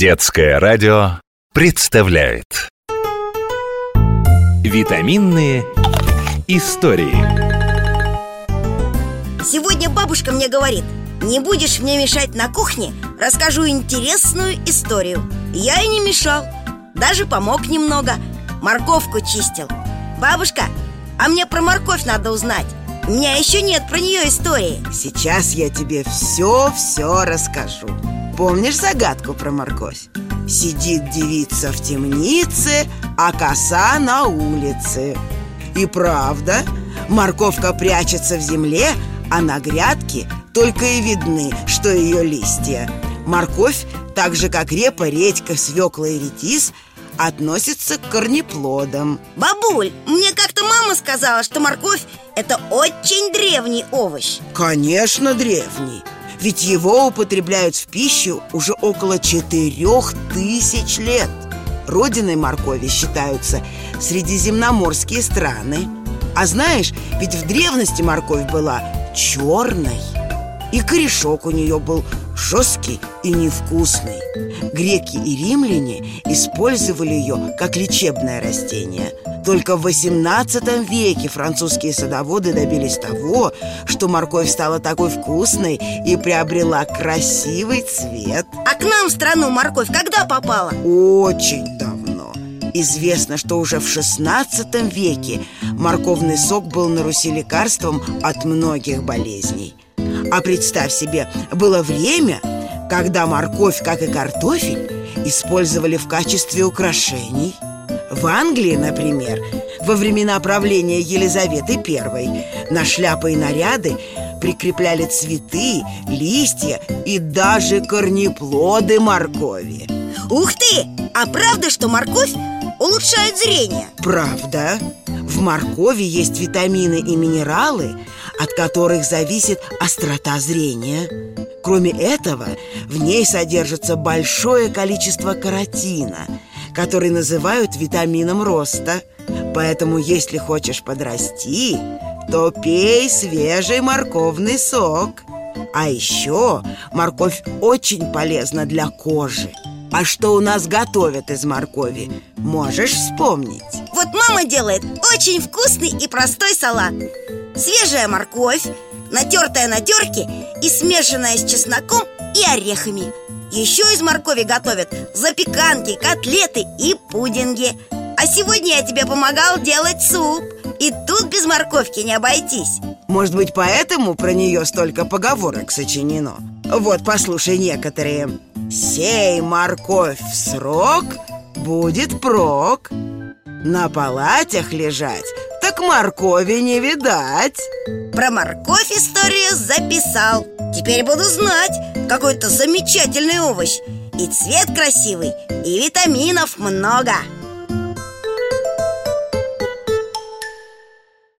Детское радио представляет. Витаминные истории. Сегодня бабушка мне говорит Не будешь мне мешать на кухне Расскажу интересную историю Я и не мешал Даже помог немного Морковку чистил. Бабушка, а мне про морковь надо узнать. У меня еще нет про нее истории Сейчас я тебе все-все расскажу Помнишь загадку про морковь? Сидит девица в темнице, а коса на улице. И правда, морковка прячется в земле, а на грядке только и видны, что ее листья. Морковь, так же как репа, редька, свекла и ретис – относится к корнеплодам. Бабуль, мне как-то мама сказала, что морковь – это очень древний овощ. Конечно, древний Ведь его употребляют в пищу уже около четырех тысяч лет. Родиной моркови считаются средиземноморские страны. А знаешь, ведь в древности морковь была черной И корешок у нее был жесткий и невкусный. Греки и римляне использовали ее как лечебное растение Только в 18 веке французские садоводы добились того, что морковь стала такой вкусной и приобрела красивый цвет. А к нам в страну морковь когда попала? Очень давно. Известно, что уже в 16 веке морковный сок был на Руси лекарством от многих болезней. А представь себе, было время, когда морковь, как и картофель, использовали в качестве украшений В Англии, например, во времена правления Елизаветы I на шляпы и наряды прикрепляли цветы, листья и даже корнеплоды моркови Ух ты! А правда, что морковь улучшает зрение? Правда В моркови есть витамины и минералы – от которых зависит острота зрения. Кроме этого, в ней содержится большое количество каротина, который называют витамином роста. Поэтому, если хочешь подрасти, то пей свежий морковный сок. А еще морковь очень полезна для кожи. А что у нас готовят из моркови? Можешь вспомнить? Вот мама делает очень вкусный и простой салат Свежая морковь, натертая на терке и смешанная с чесноком и орехами Еще из моркови готовят запеканки, котлеты и пудинги. А сегодня я тебе помогал делать суп. И тут без морковки не обойтись. Может быть, поэтому про нее столько поговорок сочинено? Вот, послушай некоторые. Сей морковь в срок, будет прок. На палатях лежать так моркови не видать. Про морковь историю записал. Теперь буду знать Какой-то замечательный овощ. И цвет красивый, и витаминов много